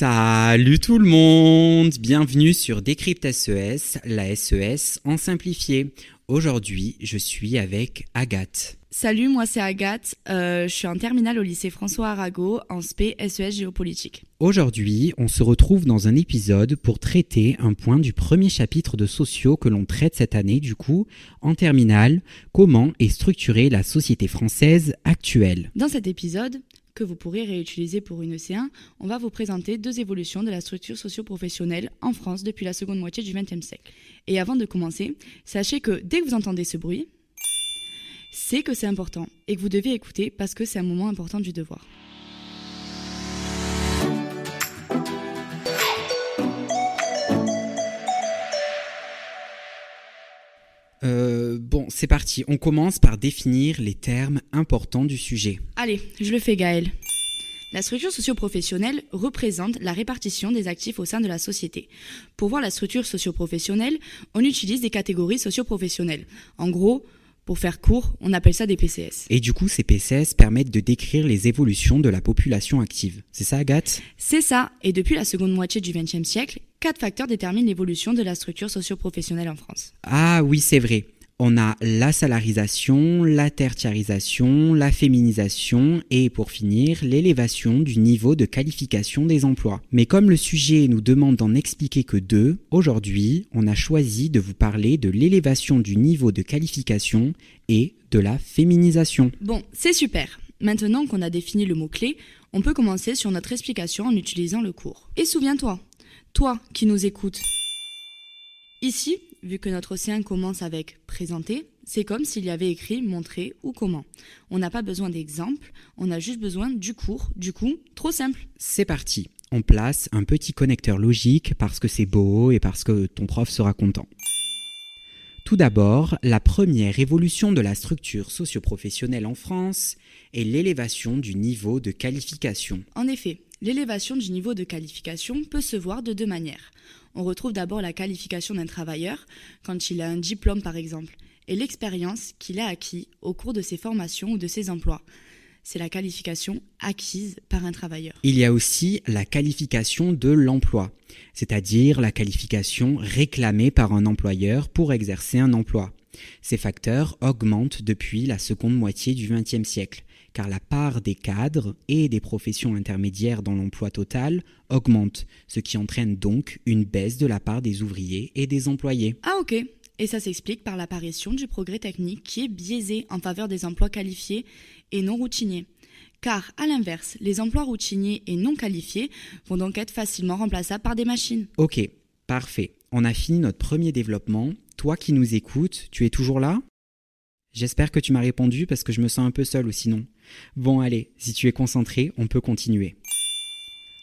Salut tout le monde Bienvenue sur Décrypte SES, la SES en simplifié. Aujourd'hui, je suis avec Agathe. Salut, moi c'est Agathe. Euh, je suis en terminale au lycée François Arago en SP SES géopolitique. Aujourd'hui, on se retrouve dans un épisode pour traiter un point du premier chapitre de sociaux que l'on traite cette année, du coup, en terminale, comment est structurée la société française actuelle. Dans cet épisode, que vous pourrez réutiliser pour une EC1, on va vous présenter deux évolutions de la structure socio-professionnelle en France depuis la seconde moitié du XXe siècle. Et avant de commencer, sachez que dès que vous entendez ce bruit, c'est que c'est important et que vous devez écouter parce que c'est un moment important du devoir. C'est parti. On commence par définir les termes importants du sujet. Allez, je le fais Gaël. La structure socio-professionnelle représente la répartition des actifs au sein de la société. Pour voir la structure socio-professionnelle, on utilise des catégories socio-professionnelles. En gros, pour faire court, on appelle ça des PCS. Et du coup, ces PCS permettent de décrire les évolutions de la population active. C'est ça, Agathe? C'est ça, et depuis la seconde moitié du XXe siècle, quatre facteurs déterminent l'évolution de la structure socio-professionnelle en France. Ah oui, c'est vrai. On a la salarisation, la tertiarisation, la féminisation et pour finir, l'élévation du niveau de qualification des emplois. Mais comme le sujet nous demande d'en expliquer que deux, aujourd'hui, on a choisi de vous parler de l'élévation du niveau de qualification et de la féminisation. Bon, c'est super. Maintenant qu'on a défini le mot-clé, on peut commencer sur notre explication en utilisant le cours. Et souviens-toi, toi qui nous écoutes. Ici, vu que notre océan commence avec présenter, c'est comme s'il y avait écrit montrer ou comment. On n'a pas besoin d'exemples, on a juste besoin du cours. Du coup, trop simple. C'est parti. On place un petit connecteur logique parce que c'est beau et parce que ton prof sera content. Tout d'abord, la première évolution de la structure socio-professionnelle en France est l'élévation du niveau de qualification. En effet, l'élévation du niveau de qualification peut se voir de deux manières. On retrouve d'abord la qualification d'un travailleur quand il a un diplôme par exemple, et l'expérience qu'il a acquis au cours de ses formations ou de ses emplois. C'est la qualification acquise par un travailleur. Il y a aussi la qualification de l'emploi, c'est-à-dire la qualification réclamée par un employeur pour exercer un emploi. Ces facteurs augmentent depuis la seconde moitié du XXe siècle car la part des cadres et des professions intermédiaires dans l'emploi total augmente, ce qui entraîne donc une baisse de la part des ouvriers et des employés. Ah ok. Et ça s'explique par l'apparition du progrès technique qui est biaisé en faveur des emplois qualifiés et non routiniers. Car, à l'inverse, les emplois routiniers et non qualifiés vont donc être facilement remplaçables par des machines. Ok, parfait. On a fini notre premier développement. Toi qui nous écoutes, tu es toujours là? J'espère que tu m'as répondu parce que je me sens un peu seul ou sinon. Bon allez, si tu es concentré, on peut continuer.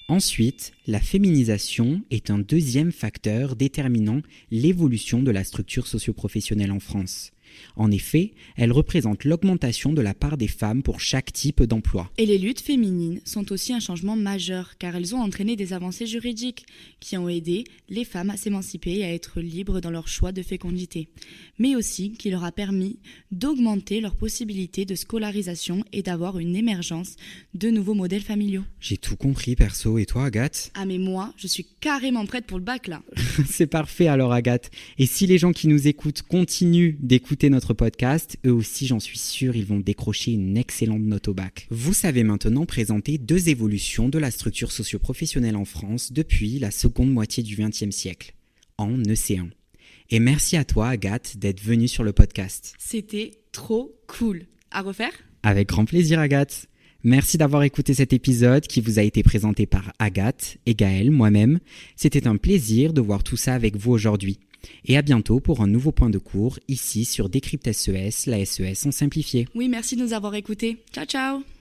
Ensuite, la féminisation est un deuxième facteur déterminant l'évolution de la structure socioprofessionnelle en France. En effet, elle représente l'augmentation de la part des femmes pour chaque type d'emploi. Et les luttes féminines sont aussi un changement majeur car elles ont entraîné des avancées juridiques qui ont aidé les femmes à s'émanciper et à être libres dans leur choix de fécondité, mais aussi qui leur a permis d'augmenter leurs possibilités de scolarisation et d'avoir une émergence de nouveaux modèles familiaux. J'ai tout compris perso, et toi Agathe? Ah mais moi, je suis carrément prête pour le bac là. C'est parfait alors Agathe. Et si les gens qui nous écoutent continuent d'écouter notre podcast, eux aussi j'en suis sûr ils vont décrocher une excellente note au bac. Vous savez maintenant présenter deux évolutions de la structure socioprofessionnelle en France depuis la seconde moitié du XXe siècle, en EC1. Et merci à toi Agathe d'être venue sur le podcast. C'était trop cool. À refaire? Avec grand plaisir Agathe. Merci d'avoir écouté cet épisode qui vous a été présenté par Agathe et Gaël, moi-même. C'était un plaisir de voir tout ça avec vous aujourd'hui. Et à bientôt pour un nouveau point de cours ici sur Décrypte SES, la SES en simplifié. Oui, merci de nous avoir écoutés. Ciao ciao